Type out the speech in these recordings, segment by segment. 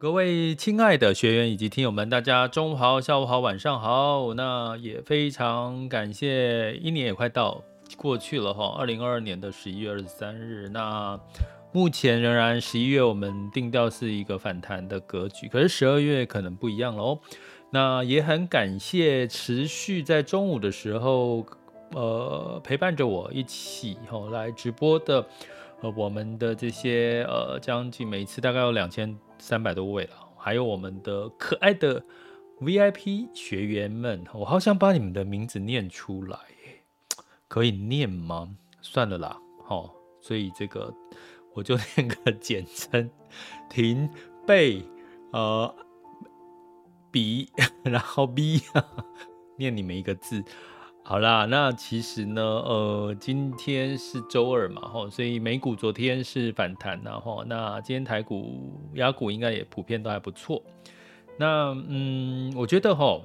各位亲爱的学员以及听友们，大家中午好、下午好、晚上好。那也非常感谢，一年也快到过去了哈，二零二二年的十一月二十三日。那目前仍然十一月，我们定调是一个反弹的格局，可是十二月可能不一样了哦。那也很感谢持续在中午的时候，呃，陪伴着我一起哈来直播的，呃，我们的这些呃将近每一次大概有两千。三百多位了，还有我们的可爱的 VIP 学员们，我好想把你们的名字念出来，可以念吗？算了啦，好，所以这个我就 念个简称，停背呃笔，然后 B 念你们一个字。好啦，那其实呢，呃，今天是周二嘛，吼，所以美股昨天是反弹，然后那今天台股、亚股应该也普遍都还不错。那嗯，我觉得吼，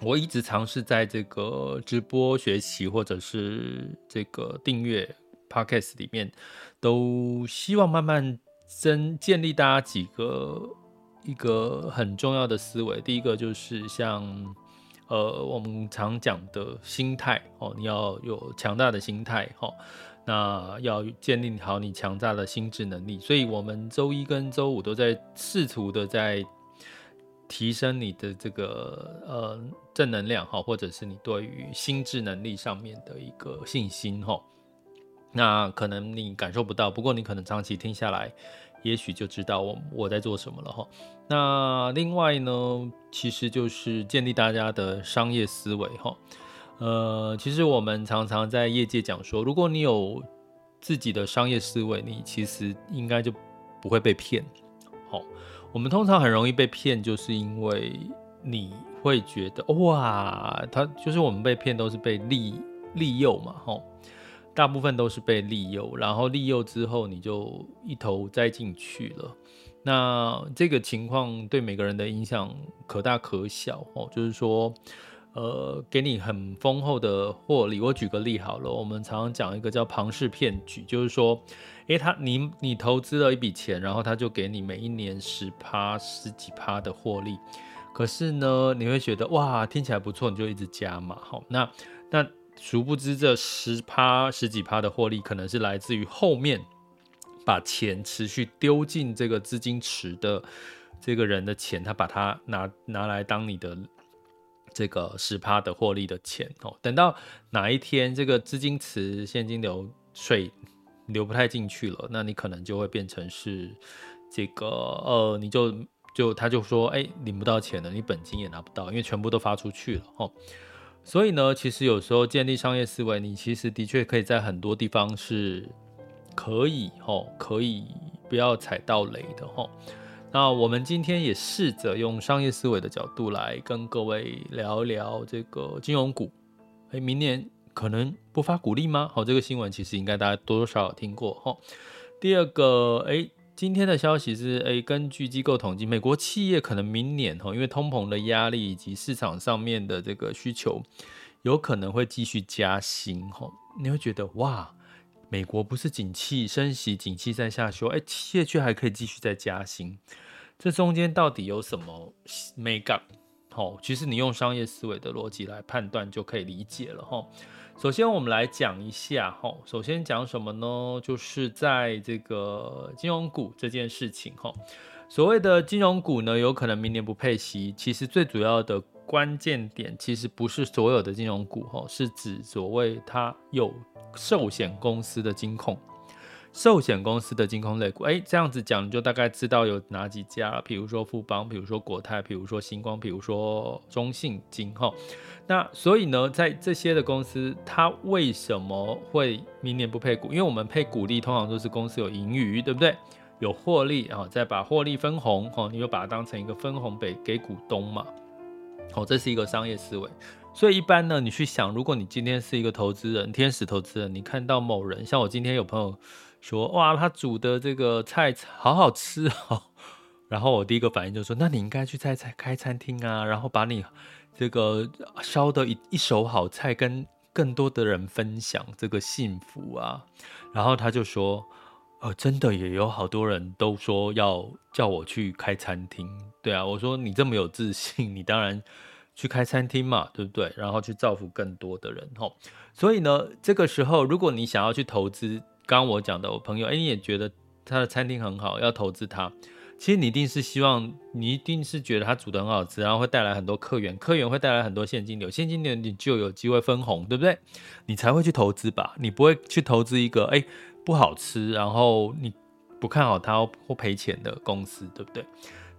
我一直尝试在这个直播学习或者是这个订阅 Podcast 里面，都希望慢慢增建立大家几个一个很重要的思维。第一个就是像。呃，我们常讲的心态哦，你要有强大的心态哈，那要建立好你强大的心智能力。所以，我们周一跟周五都在试图的在提升你的这个呃正能量哈，或者是你对于心智能力上面的一个信心哈。那可能你感受不到，不过你可能长期听下来。也许就知道我我在做什么了哈。那另外呢，其实就是建立大家的商业思维哈。呃，其实我们常常在业界讲说，如果你有自己的商业思维，你其实应该就不会被骗。好，我们通常很容易被骗，就是因为你会觉得哇，他就是我们被骗都是被利利诱嘛，哈。大部分都是被利诱，然后利诱之后你就一头栽进去了。那这个情况对每个人的影响可大可小哦。就是说，呃，给你很丰厚的获利。我举个例好了，我们常常讲一个叫庞氏骗局，就是说，诶，他你你投资了一笔钱，然后他就给你每一年十趴十几趴的获利。可是呢，你会觉得哇，听起来不错，你就一直加嘛。好，那那。殊不知，这十趴、十几趴的获利，可能是来自于后面把钱持续丢进这个资金池的这个人的钱，他把它拿拿来当你的这个十趴的获利的钱哦。等到哪一天这个资金池现金流水流不太进去了，那你可能就会变成是这个呃，你就就他就说，哎，领不到钱了，你本金也拿不到，因为全部都发出去了哦。所以呢，其实有时候建立商业思维，你其实的确可以在很多地方是可以吼，可以不要踩到雷的吼。那我们今天也试着用商业思维的角度来跟各位聊一聊这个金融股。哎，明年可能不发股利吗？好，这个新闻其实应该大家多多少少听过吼。第二个，哎。今天的消息是，诶，根据机构统计，美国企业可能明年哈，因为通膨的压力以及市场上面的这个需求，有可能会继续加薪哈。你会觉得哇，美国不是景气升息，景气在下修，诶，企业却还可以继续再加薪，这中间到底有什么眉角？哦，其实你用商业思维的逻辑来判断就可以理解了哈。首先，我们来讲一下哈。首先讲什么呢？就是在这个金融股这件事情哈。所谓的金融股呢，有可能明年不配息。其实最主要的关键点，其实不是所有的金融股哈，是指所谓它有寿险公司的金控。寿险公司的金控类股，哎，这样子讲你就大概知道有哪几家了。比如说富邦，比如说国泰，比如说星光，比如说中信金哈。那所以呢，在这些的公司，它为什么会明年不配股？因为我们配股利通常都是公司有盈余，对不对？有获利啊，再把获利分红，哈，你就把它当成一个分红给给股东嘛。好，这是一个商业思维。所以一般呢，你去想，如果你今天是一个投资人，天使投资人，你看到某人，像我今天有朋友。说哇，他煮的这个菜好好吃哦，然后我第一个反应就说，那你应该去菜菜开餐厅啊，然后把你这个烧的一一手好菜跟更多的人分享这个幸福啊。然后他就说，呃，真的也有好多人都说要叫我去开餐厅，对啊，我说你这么有自信，你当然去开餐厅嘛，对不对？然后去造福更多的人吼。所以呢，这个时候如果你想要去投资。刚我讲的，我朋友，哎，你也觉得他的餐厅很好，要投资他。其实你一定是希望，你一定是觉得他煮得很好吃，然后会带来很多客源，客源会带来很多现金流，现金流你就有机会分红，对不对？你才会去投资吧？你不会去投资一个哎不好吃，然后你不看好他或赔钱的公司，对不对？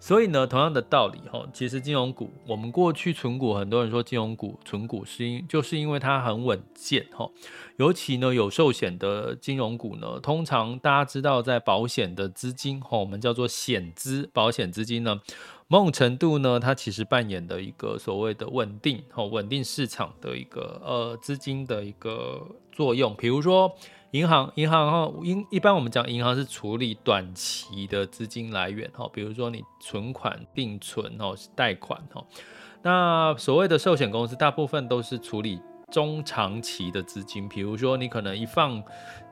所以呢，同样的道理哈，其实金融股，我们过去存股，很多人说金融股存股是因就是因为它很稳健哈，尤其呢有寿险的金融股呢，通常大家知道在保险的资金哈，我们叫做险资，保险资金呢，某种程度呢，它其实扮演的一个所谓的稳定哈，稳定市场的一个呃资金的一个作用，比如说。银行，银行哈，一一般我们讲银行是处理短期的资金来源哈，比如说你存款、定存哦、贷款哈。那所谓的寿险公司，大部分都是处理中长期的资金，比如说你可能一放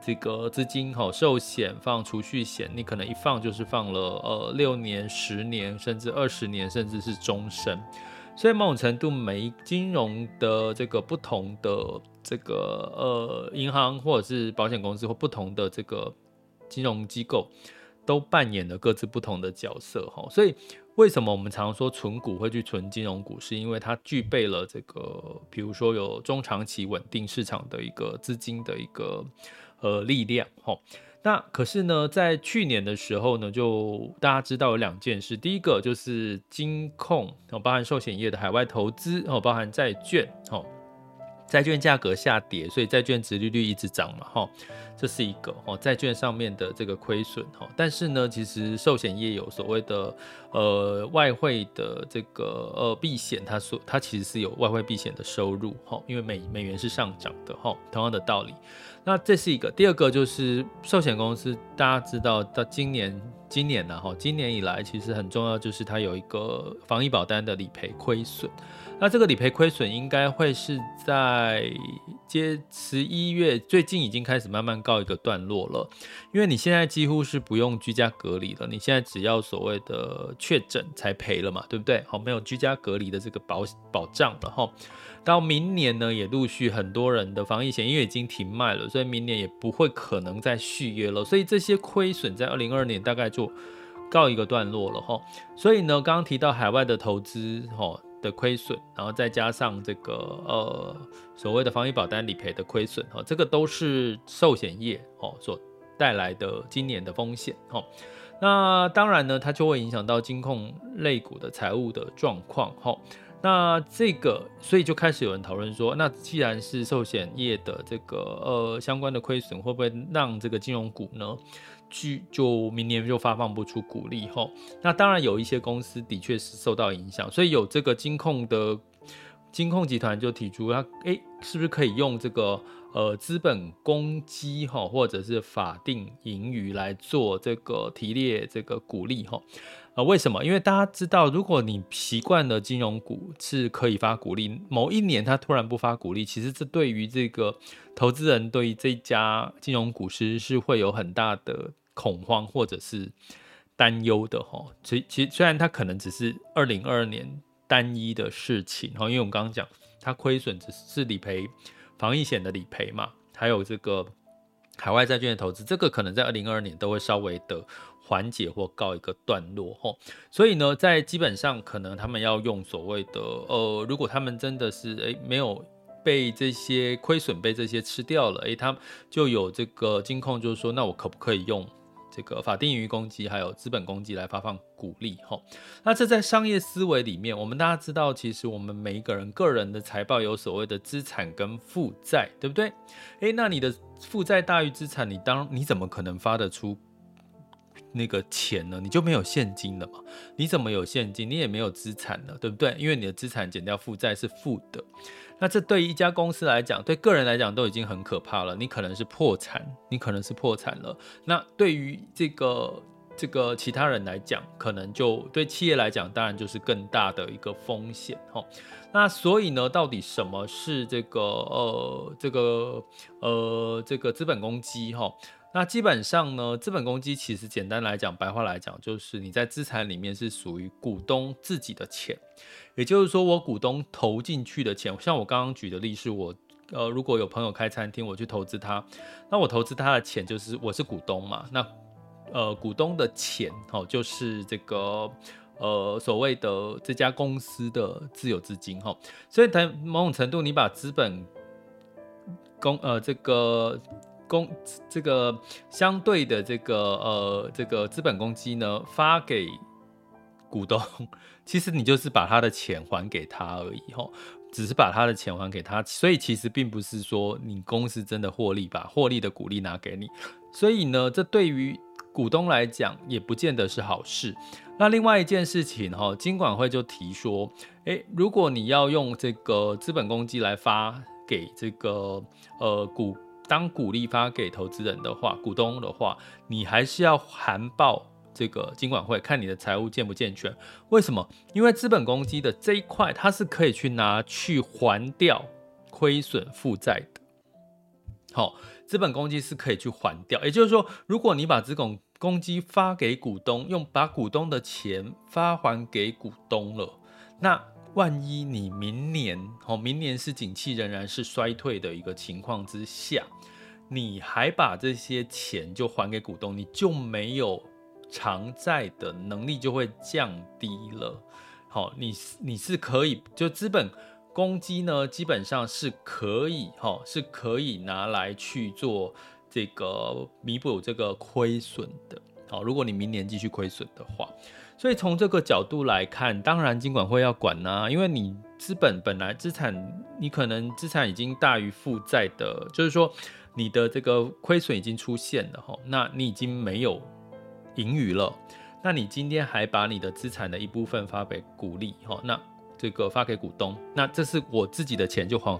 这个资金哈，寿险放储蓄险，你可能一放就是放了呃六年、十年，甚至二十年，甚至是终身。所以某种程度，每金融的这个不同的这个呃银行或者是保险公司或不同的这个金融机构，都扮演了各自不同的角色哈。所以为什么我们常说存股会去存金融股，是因为它具备了这个，比如说有中长期稳定市场的一个资金的一个呃力量哈。那可是呢，在去年的时候呢，就大家知道有两件事，第一个就是金控哦，包含寿险业的海外投资哦，包含债券哦，债券价格下跌，所以债券殖利率一直涨嘛哈，这是一个哦，债券上面的这个亏损哈。但是呢，其实寿险业有所谓的呃外汇的这个呃避险，它所它其实是有外汇避险的收入哈，因为美美元是上涨的哈，同样的道理。那这是一个，第二个就是寿险公司，大家知道到今年，今年呢，哈，今年以来其实很重要，就是它有一个防疫保单的理赔亏损。那这个理赔亏损应该会是在接十一月，最近已经开始慢慢告一个段落了，因为你现在几乎是不用居家隔离了，你现在只要所谓的确诊才赔了嘛，对不对？好，没有居家隔离的这个保保障了哈。到明年呢，也陆续很多人的防疫险因为已经停卖了，所以明年也不会可能再续约了。所以这些亏损在二零二二年大概就告一个段落了哈。所以呢，刚刚提到海外的投资哈的亏损，然后再加上这个呃所谓的防疫保单理赔的亏损哈，这个都是寿险业哦所带来的今年的风险哈。那当然呢，它就会影响到金控类股的财务的状况哈。那这个，所以就开始有人讨论说，那既然是寿险业的这个呃相关的亏损，会不会让这个金融股呢，就就明年就发放不出股利吼？那当然有一些公司的确是受到影响，所以有这个金控的金控集团就提出，他诶是不是可以用这个呃资本公积哈，或者是法定盈余来做这个提列这个股利哈？啊、为什么？因为大家知道，如果你习惯了金融股是可以发股利，某一年它突然不发股利，其实这对于这个投资人对于这家金融股是是会有很大的恐慌或者是担忧的哈。其其虽然它可能只是二零二二年单一的事情哈，因为我们刚刚讲它亏损只是理赔防疫险的理赔嘛，还有这个海外债券的投资，这个可能在二零二二年都会稍微的缓解或告一个段落哈，所以呢，在基本上可能他们要用所谓的呃，如果他们真的是诶没有被这些亏损被这些吃掉了，诶，他就有这个金控就是说，那我可不可以用？这个法定盈余公积还有资本公积来发放股利，吼，那这在商业思维里面，我们大家知道，其实我们每一个人个人的财报有所谓的资产跟负债，对不对？诶，那你的负债大于资产，你当你怎么可能发得出那个钱呢？你就没有现金了嘛？你怎么有现金？你也没有资产了，对不对？因为你的资产减掉负债是负的。那这对于一家公司来讲，对个人来讲都已经很可怕了。你可能是破产，你可能是破产了。那对于这个这个其他人来讲，可能就对企业来讲，当然就是更大的一个风险哈。那所以呢，到底什么是这个呃这个呃这个资本公积哈？那基本上呢，资本公积其实简单来讲，白话来讲，就是你在资产里面是属于股东自己的钱。也就是说，我股东投进去的钱，像我刚刚举的例是我，呃，如果有朋友开餐厅，我去投资他，那我投资他的钱就是我是股东嘛，那呃，股东的钱，哦，就是这个呃所谓的这家公司的自有资金，哈，所以在某种程度，你把资本公呃这个公这个相对的这个呃这个资本公积呢发给股东。其实你就是把他的钱还给他而已，吼，只是把他的钱还给他，所以其实并不是说你公司真的获利，把获利的股利拿给你，所以呢，这对于股东来讲也不见得是好事。那另外一件事情，哈，金管会就提说，诶，如果你要用这个资本公积来发给这个呃股当股利发给投资人的话，股东的话，你还是要函报。这个金管会看你的财务健不健全？为什么？因为资本公积的这一块，它是可以去拿去还掉亏损负债的。好，资本公积是可以去还掉。也就是说，如果你把资本公积发给股东，用把股东的钱发还给股东了，那万一你明年，哦，明年是景气仍然是衰退的一个情况之下，你还把这些钱就还给股东，你就没有。偿债的能力就会降低了。好，你你是可以，就资本公积呢，基本上是可以，哈，是可以拿来去做这个弥补这个亏损的。好，如果你明年继续亏损的话，所以从这个角度来看，当然金管会要管呐，因为你资本本来资产，你可能资产已经大于负债的，就是说你的这个亏损已经出现了，哈，那你已经没有。盈余了，那你今天还把你的资产的一部分发给股利，哈，那这个发给股东，那这是我自己的钱就还。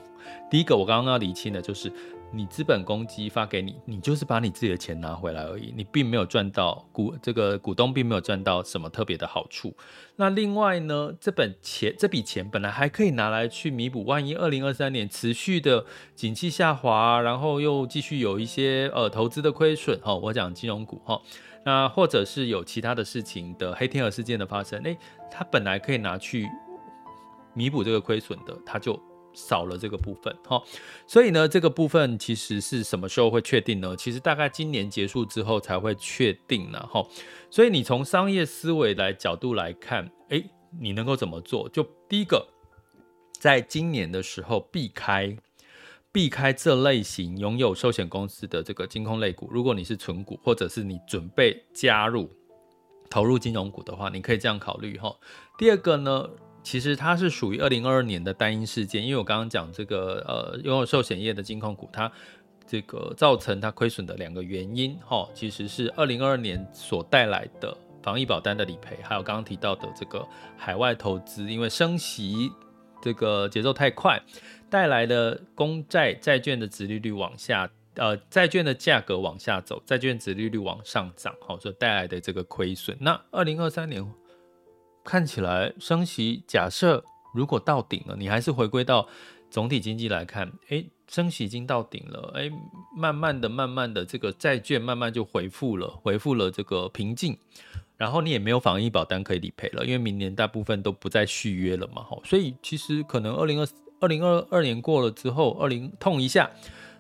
第一个我刚刚要理清的就是，你资本公积发给你，你就是把你自己的钱拿回来而已，你并没有赚到股这个股东并没有赚到什么特别的好处。那另外呢，这本钱这笔钱本来还可以拿来去弥补，万一二零二三年持续的景气下滑，然后又继续有一些呃投资的亏损，哈，我讲金融股，哈。那或者是有其他的事情的黑天鹅事件的发生，诶，它本来可以拿去弥补这个亏损的，它就少了这个部分，哈。所以呢，这个部分其实是什么时候会确定呢？其实大概今年结束之后才会确定呢，哈。所以你从商业思维来角度来看，诶，你能够怎么做？就第一个，在今年的时候避开。避开这类型拥有寿险公司的这个金控类股，如果你是存股，或者是你准备加入投入金融股的话，你可以这样考虑哈。第二个呢，其实它是属于二零二二年的单一事件，因为我刚刚讲这个呃拥有寿险业的金控股，它这个造成它亏损的两个原因哈，其实是二零二二年所带来的防疫保单的理赔，还有刚刚提到的这个海外投资，因为升息这个节奏太快。带来的公债债券的殖利率往下，呃，债券的价格往下走，债券殖利率往上涨，好，所带来的这个亏损。那二零二三年看起来升息，假设如果到顶了，你还是回归到总体经济来看，诶，升息已经到顶了，诶，慢慢的、慢慢的，这个债券慢慢就恢复了，恢复了这个平静。然后你也没有防疫保单可以理赔了，因为明年大部分都不再续约了嘛，所以其实可能二零二二零二二年过了之后，二零痛一下，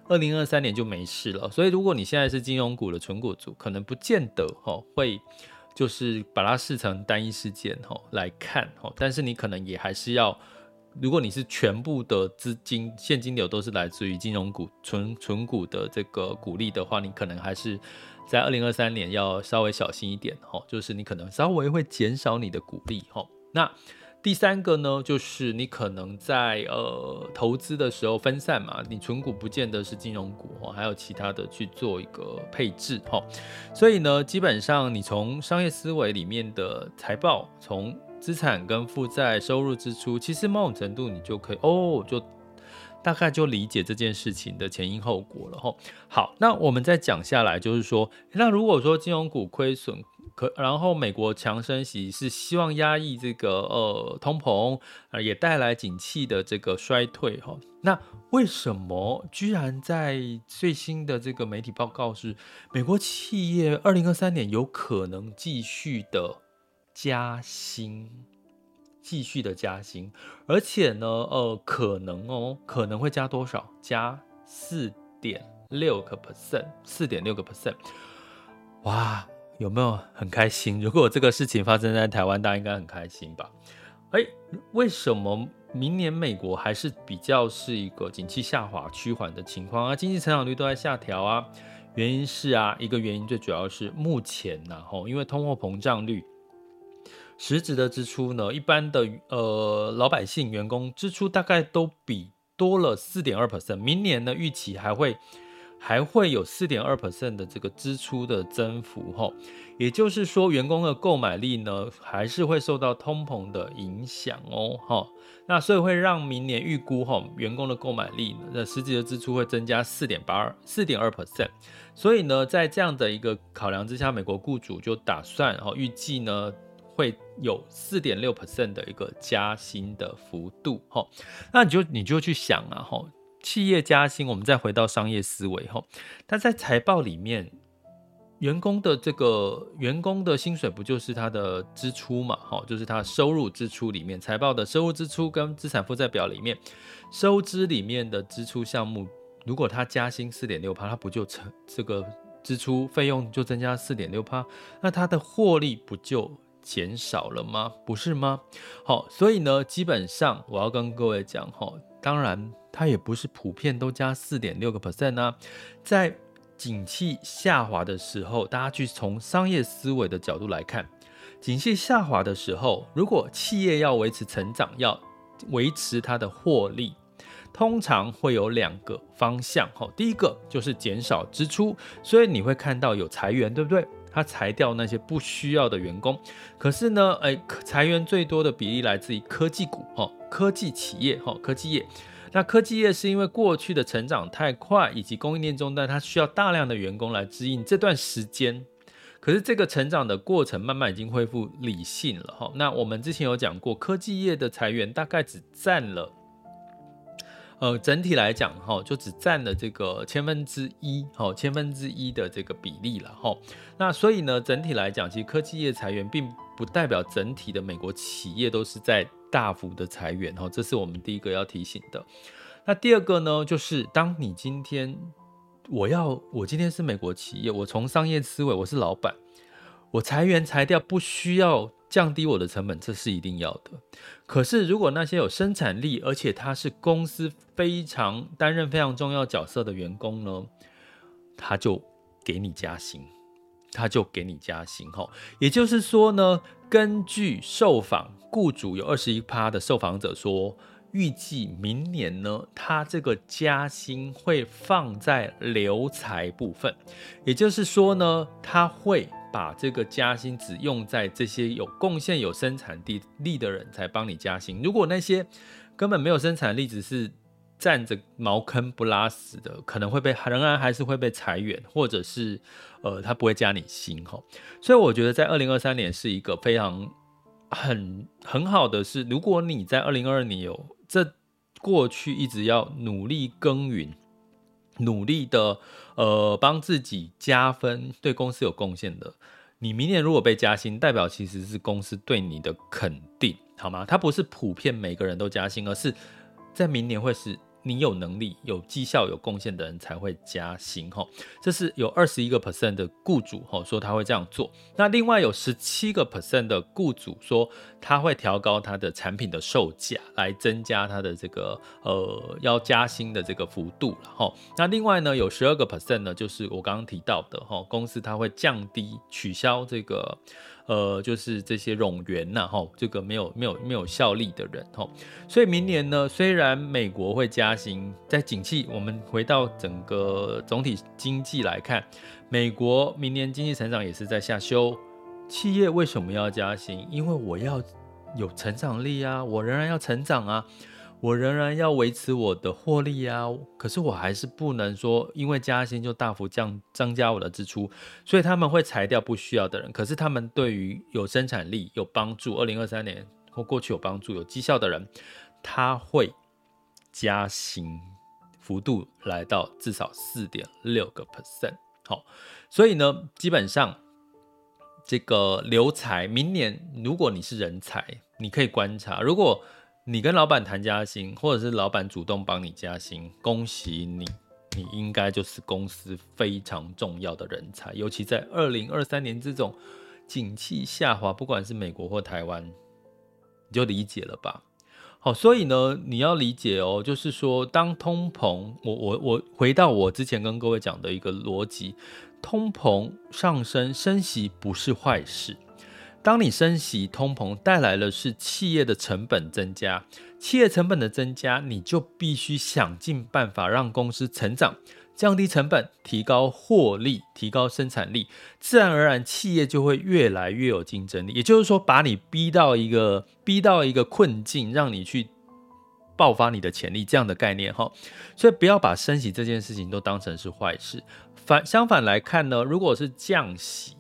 二零二三年就没事了。所以如果你现在是金融股的存股族，可能不见得哈会就是把它视成单一事件哦来看哦，但是你可能也还是要。如果你是全部的资金现金流都是来自于金融股存存股的这个股利的话，你可能还是在二零二三年要稍微小心一点哦，就是你可能稍微会减少你的股利哦。那第三个呢，就是你可能在呃投资的时候分散嘛，你存股不见得是金融股哈，还有其他的去做一个配置哈。所以呢，基本上你从商业思维里面的财报从。资产跟负债、收入支出，其实某种程度你就可以哦，就大概就理解这件事情的前因后果了吼。好，那我们再讲下来，就是说，那如果说金融股亏损，可然后美国强升息是希望压抑这个呃通膨，呃也带来景气的这个衰退哈。那为什么居然在最新的这个媒体报告是美国企业二零二三年有可能继续的？加薪，继续的加薪，而且呢，呃，可能哦，可能会加多少？加四点六个 percent，四点六个 percent，哇，有没有很开心？如果这个事情发生在台湾，大家应该很开心吧？诶，为什么明年美国还是比较是一个景气下滑趋缓的情况啊？经济成长率都在下调啊？原因是啊，一个原因最主要是目前然后因为通货膨胀率。实质的支出呢，一般的呃老百姓员工支出大概都比多了四点二 percent，明年呢预期还会还会有四点二 percent 的这个支出的增幅哈，也就是说员工的购买力呢还是会受到通膨的影响哦哈，那所以会让明年预估哈员工的购买力的实际的支出会增加四点八二四点二 percent，所以呢在这样的一个考量之下，美国雇主就打算哈预计呢。会有四点六 percent 的一个加薪的幅度，哈，那你就你就去想啊，哈，企业加薪，我们再回到商业思维，哈，它在财报里面，员工的这个员工的薪水不就是他的支出嘛，哈，就是他收入支出里面，财报的收入支出跟资产负债表里面收支里面的支出项目，如果他加薪四点六趴，他不就成这个支出费用就增加四点六趴，那他的获利不就？减少了吗？不是吗？好，所以呢，基本上我要跟各位讲哈，当然它也不是普遍都加四点六个 percent 啊。在景气下滑的时候，大家去从商业思维的角度来看，景气下滑的时候，如果企业要维持成长，要维持它的获利，通常会有两个方向哈。第一个就是减少支出，所以你会看到有裁员，对不对？他裁掉那些不需要的员工，可是呢，哎，裁员最多的比例来自于科技股，哈，科技企业，哈，科技业。那科技业是因为过去的成长太快，以及供应链中断，它需要大量的员工来支应这段时间。可是这个成长的过程慢慢已经恢复理性了，哈。那我们之前有讲过，科技业的裁员大概只占了。呃，整体来讲，哈，就只占了这个千分之一，哈，千分之一的这个比例了，哈。那所以呢，整体来讲，其实科技业裁员并不代表整体的美国企业都是在大幅的裁员，哈，这是我们第一个要提醒的。那第二个呢，就是当你今天我要，我今天是美国企业，我从商业思维，我是老板，我裁员裁掉不需要。降低我的成本，这是一定要的。可是，如果那些有生产力，而且他是公司非常担任非常重要角色的员工呢，他就给你加薪，他就给你加薪。哈，也就是说呢，根据受访雇主有二十一趴的受访者说，预计明年呢，他这个加薪会放在留才部分，也就是说呢，他会。把这个加薪只用在这些有贡献、有生产力的人才帮你加薪。如果那些根本没有生产力，只是占着茅坑不拉屎的，可能会被仍然还是会被裁员，或者是呃他不会加你薪哈。所以我觉得在二零二三年是一个非常很很好的是，如果你在二零二二年有这过去一直要努力耕耘。努力的，呃，帮自己加分，对公司有贡献的，你明年如果被加薪，代表其实是公司对你的肯定，好吗？它不是普遍每个人都加薪，而是在明年会是。你有能力、有绩效、有贡献的人才会加薪，哈，这是有二十一个 percent 的雇主，哈，说他会这样做。那另外有十七个 percent 的雇主说他会调高他的产品的售价，来增加他的这个呃要加薪的这个幅度了，哈。那另外呢，有十二个 percent 呢，就是我刚刚提到的，哈，公司他会降低、取消这个。呃，就是这些冗员呐，哈，这个没有没有没有效力的人，哈，所以明年呢，虽然美国会加薪，在景气，我们回到整个总体经济来看，美国明年经济成长也是在下修，企业为什么要加薪？因为我要有成长力啊，我仍然要成长啊。我仍然要维持我的获利啊，可是我还是不能说因为加薪就大幅降增加我的支出，所以他们会裁掉不需要的人。可是他们对于有生产力、有帮助，二零二三年或过去有帮助、有绩效的人，他会加薪幅度来到至少四点六个 percent。好，所以呢，基本上这个留才，明年如果你是人才，你可以观察，如果。你跟老板谈加薪，或者是老板主动帮你加薪，恭喜你，你应该就是公司非常重要的人才。尤其在二零二三年这种景气下滑，不管是美国或台湾，你就理解了吧？好，所以呢，你要理解哦，就是说，当通膨，我我我回到我之前跟各位讲的一个逻辑，通膨上升，升息不是坏事。当你升息，通膨带来的是企业的成本增加，企业成本的增加，你就必须想尽办法让公司成长，降低成本，提高获利，提高生产力，自然而然企业就会越来越有竞争力。也就是说，把你逼到一个逼到一个困境，让你去爆发你的潜力，这样的概念哈。所以不要把升息这件事情都当成是坏事，反相反来看呢，如果是降息。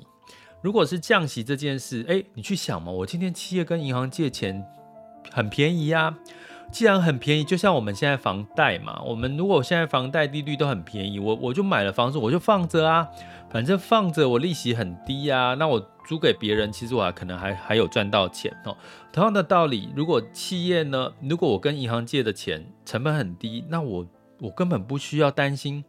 如果是降息这件事，哎，你去想嘛，我今天企业跟银行借钱很便宜呀，既然很便宜，就像我们现在房贷嘛，我们如果现在房贷利率都很便宜，我我就买了房子，我就放着啊，反正放着我利息很低呀，那我租给别人，其实我还可能还还有赚到钱哦。同样的道理，如果企业呢，如果我跟银行借的钱成本很低，那我我根本不需要担心。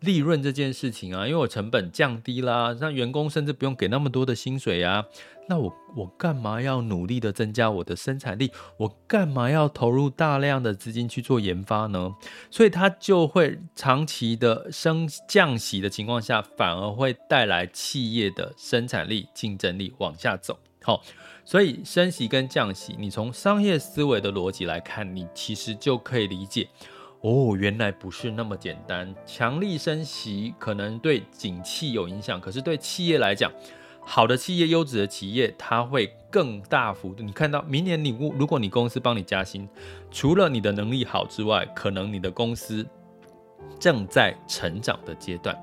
利润这件事情啊，因为我成本降低啦，那员工甚至不用给那么多的薪水啊，那我我干嘛要努力的增加我的生产力？我干嘛要投入大量的资金去做研发呢？所以它就会长期的升降息的情况下，反而会带来企业的生产力竞争力往下走。好，所以升息跟降息，你从商业思维的逻辑来看，你其实就可以理解。哦，原来不是那么简单。强力升息可能对景气有影响，可是对企业来讲，好的企业、优质的企业，它会更大幅度。你看到明年你如果你公司帮你加薪，除了你的能力好之外，可能你的公司正在成长的阶段。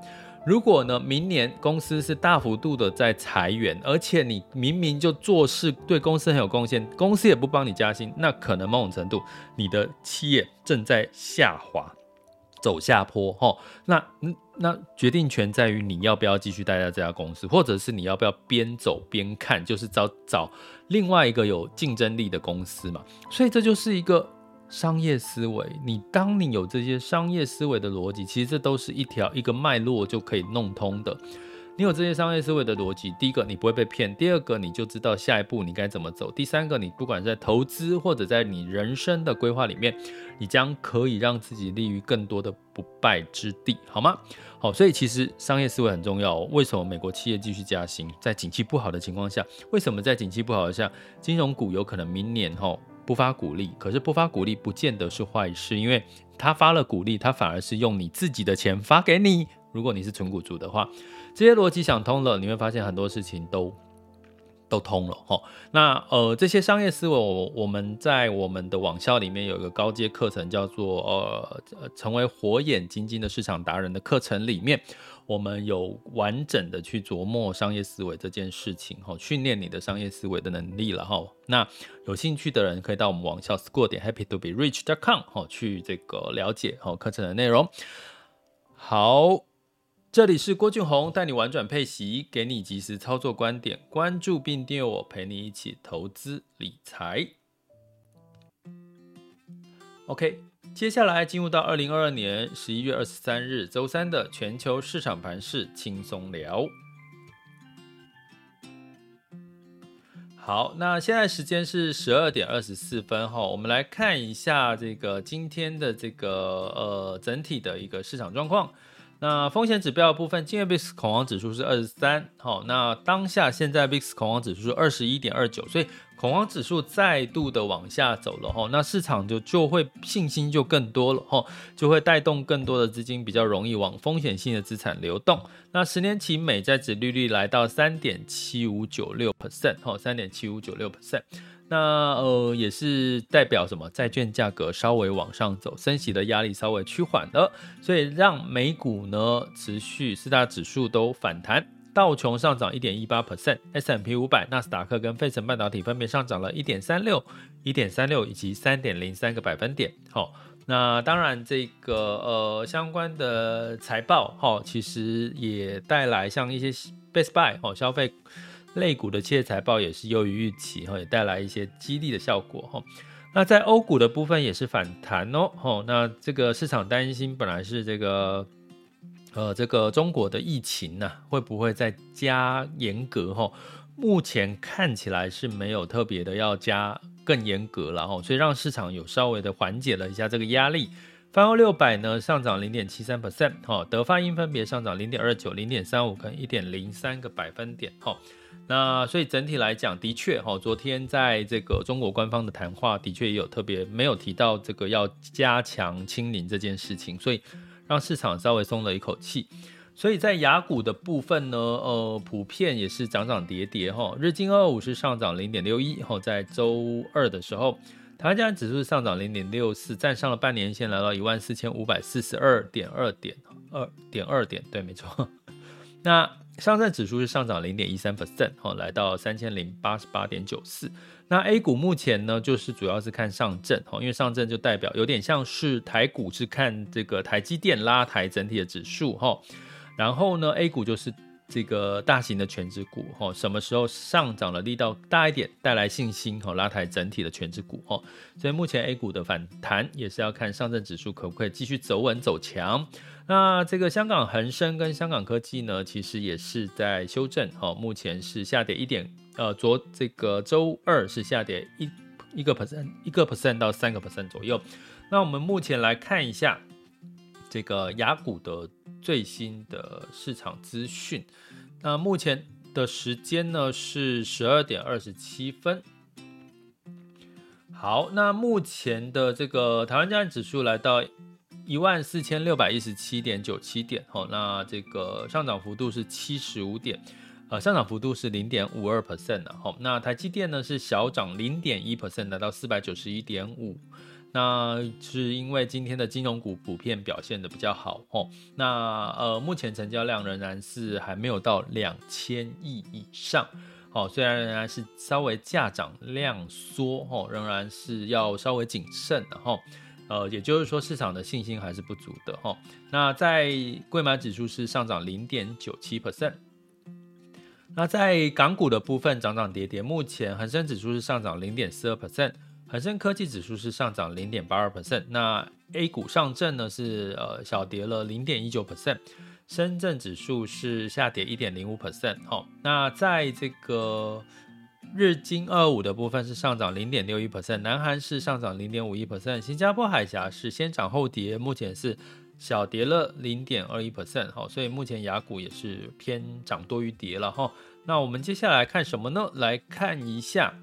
如果呢，明年公司是大幅度的在裁员，而且你明明就做事对公司很有贡献，公司也不帮你加薪，那可能某种程度你的企业正在下滑，走下坡哈。那那决定权在于你要不要继续待在这家公司，或者是你要不要边走边看，就是找找另外一个有竞争力的公司嘛。所以这就是一个。商业思维，你当你有这些商业思维的逻辑，其实这都是一条一个脉络就可以弄通的。你有这些商业思维的逻辑，第一个你不会被骗，第二个你就知道下一步你该怎么走，第三个你不管在投资或者在你人生的规划里面，你将可以让自己立于更多的不败之地，好吗？好，所以其实商业思维很重要哦。为什么美国企业继续加薪？在景气不好的情况下，为什么在景气不好的下，金融股有可能明年吼？不发鼓励，可是不发鼓励不见得是坏事，因为他发了鼓励，他反而是用你自己的钱发给你。如果你是纯股主的话，这些逻辑想通了，你会发现很多事情都都通了哈。那呃，这些商业思维，我我们在我们的网校里面有一个高阶课程，叫做呃成为火眼金睛的市场达人的课程里面。我们有完整的去琢磨商业思维这件事情，哈，训练你的商业思维的能力了，哈。那有兴趣的人可以到我们网校 school 点 happy to be rich dot com，哈，去这个了解哈课程的内容。好，这里是郭俊宏带你玩转配息，给你及时操作观点，关注并订阅我，陪你一起投资理财。OK，接下来进入到二零二二年十一月二十三日周三的全球市场盘势轻松聊。好，那现在时间是十二点二十四分哈，我们来看一下这个今天的这个呃整体的一个市场状况。那风险指标的部分，今日 VIX 恐慌指数是二十三，好，那当下现在 VIX 恐慌指数是二十一点二九，所以恐慌指数再度的往下走了哈，那市场就就会信心就更多了哈，就会带动更多的资金比较容易往风险性的资产流动。那十年期美债殖利率来到三点七五九六 percent，哈，三点七五九六 percent。那呃也是代表什么？债券价格稍微往上走，升息的压力稍微趋缓了，所以让美股呢持续四大指数都反弹，道琼上涨一点一八 percent，S&P 五百、纳斯达克跟费城半导体分别上涨了一点三六、一点三六以及三点零三个百分点。好，那当然这个呃相关的财报哈，其实也带来像一些 Best Buy 哦消费。类股的企业财报也是优于预期，哈，也带来一些激励的效果，哈。那在欧股的部分也是反弹哦，哈。那这个市场担心本来是这个，呃，这个中国的疫情呢，会不会再加严格，哈？目前看起来是没有特别的要加更严格了，哈。所以让市场有稍微的缓解了一下这个压力。泛欧六百呢上涨零点七三 percent，哈。德法英分别上涨零点二九、零点三五跟一点零三个百分点，哈。那所以整体来讲，的确哈，昨天在这个中国官方的谈话，的确也有特别没有提到这个要加强清零这件事情，所以让市场稍微松了一口气。所以在雅股的部分呢，呃，普遍也是涨涨跌跌哈。日经二五是上涨零点六一，后，在周二的时候，台湾加权指数上涨零点六四，站上了半年线，来到一万四千五百四十二点二点二点二点，对，没错。那上证指数是上涨零点一三 percent，哈，来到三千零八十八点九四。那 A 股目前呢，就是主要是看上证，哈，因为上证就代表有点像是台股是看这个台积电拉抬整体的指数，哈。然后呢，A 股就是这个大型的权值股，哈，什么时候上涨的力道大一点，带来信心，哈，拉抬整体的权值股，哈。所以目前 A 股的反弹也是要看上证指数可不可以继续走稳走强。那这个香港恒生跟香港科技呢，其实也是在修正，哈，目前是下跌一点，呃，昨这个周二是下跌一一个 percent，一个 percent 到三个 percent 左右。那我们目前来看一下这个雅股的最新的市场资讯。那目前的时间呢是十二点二十七分。好，那目前的这个台湾加权指数来到。一万四千六百一十七点九七点，好，那这个上涨幅度是七十五点，呃，上涨幅度是零点五二 percent 的，好，那台积电呢是小涨零点一 percent，来到四百九十一点五，那是因为今天的金融股普遍表现的比较好，哦，那呃，目前成交量仍然是还没有到两千亿以上，哦，虽然仍然是稍微价涨量缩，哦，仍然是要稍微谨慎的，哈。呃，也就是说，市场的信心还是不足的哈。那在柜买指数是上涨零点九七 percent。那在港股的部分涨涨跌跌，目前恒生指数是上涨零点四二 percent，恒生科技指数是上涨零点八二 percent。那 A 股上证呢是呃小跌了零点一九 percent，深圳指数是下跌一点零五 percent。好，那在这个。日经二五的部分是上涨零点六一 percent，南韩是上涨零点五一 percent，新加坡海峡是先涨后跌，目前是小跌了零点二一 percent，好，所以目前雅股也是偏涨多于跌了哈。那我们接下来看什么呢？来看一下。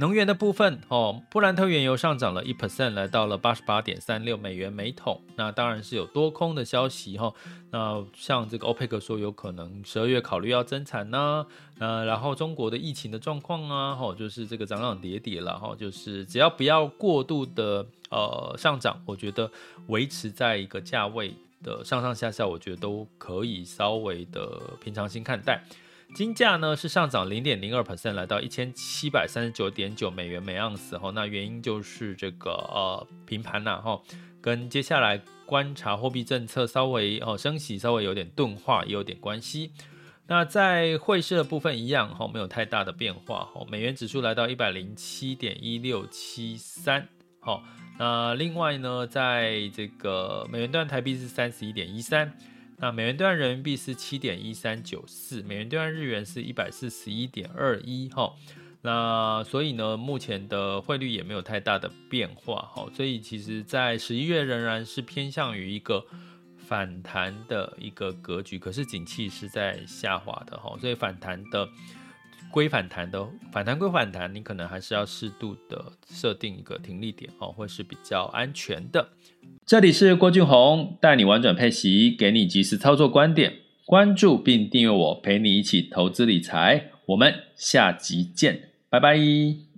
能源的部分，哦，布兰特原油上涨了一 percent，来到了八十八点三六美元每桶。那当然是有多空的消息，哈。那像这个欧佩克说有可能十二月考虑要增产呢，呃，然后中国的疫情的状况啊，哈，就是这个涨涨跌跌了，哈，就是只要不要过度的呃上涨，我觉得维持在一个价位的上上下下，我觉得都可以稍微的平常心看待。金价呢是上涨零点零二 percent，来到一千七百三十九点九美元每盎司哈。那原因就是这个呃平盘呐哈，跟接下来观察货币政策稍微哦升息稍微有点钝化也有点关系。那在汇市的部分一样哈，没有太大的变化哈。美元指数来到一百零七点一六七三，好，那另外呢，在这个美元段台币是三十一点一三，那美元兑换人民币是七点一三九四，美元兑换日元是一百四十一点二一哈。那所以呢，目前的汇率也没有太大的变化哈，所以其实在十一月仍然是偏向于一个。反弹的一个格局，可是景气是在下滑的哈，所以反弹的归反弹的反弹归反弹，你可能还是要适度的设定一个停利点哦，会是比较安全的。这里是郭俊宏带你玩转配息，给你及时操作观点，关注并订阅我，陪你一起投资理财。我们下集见，拜拜。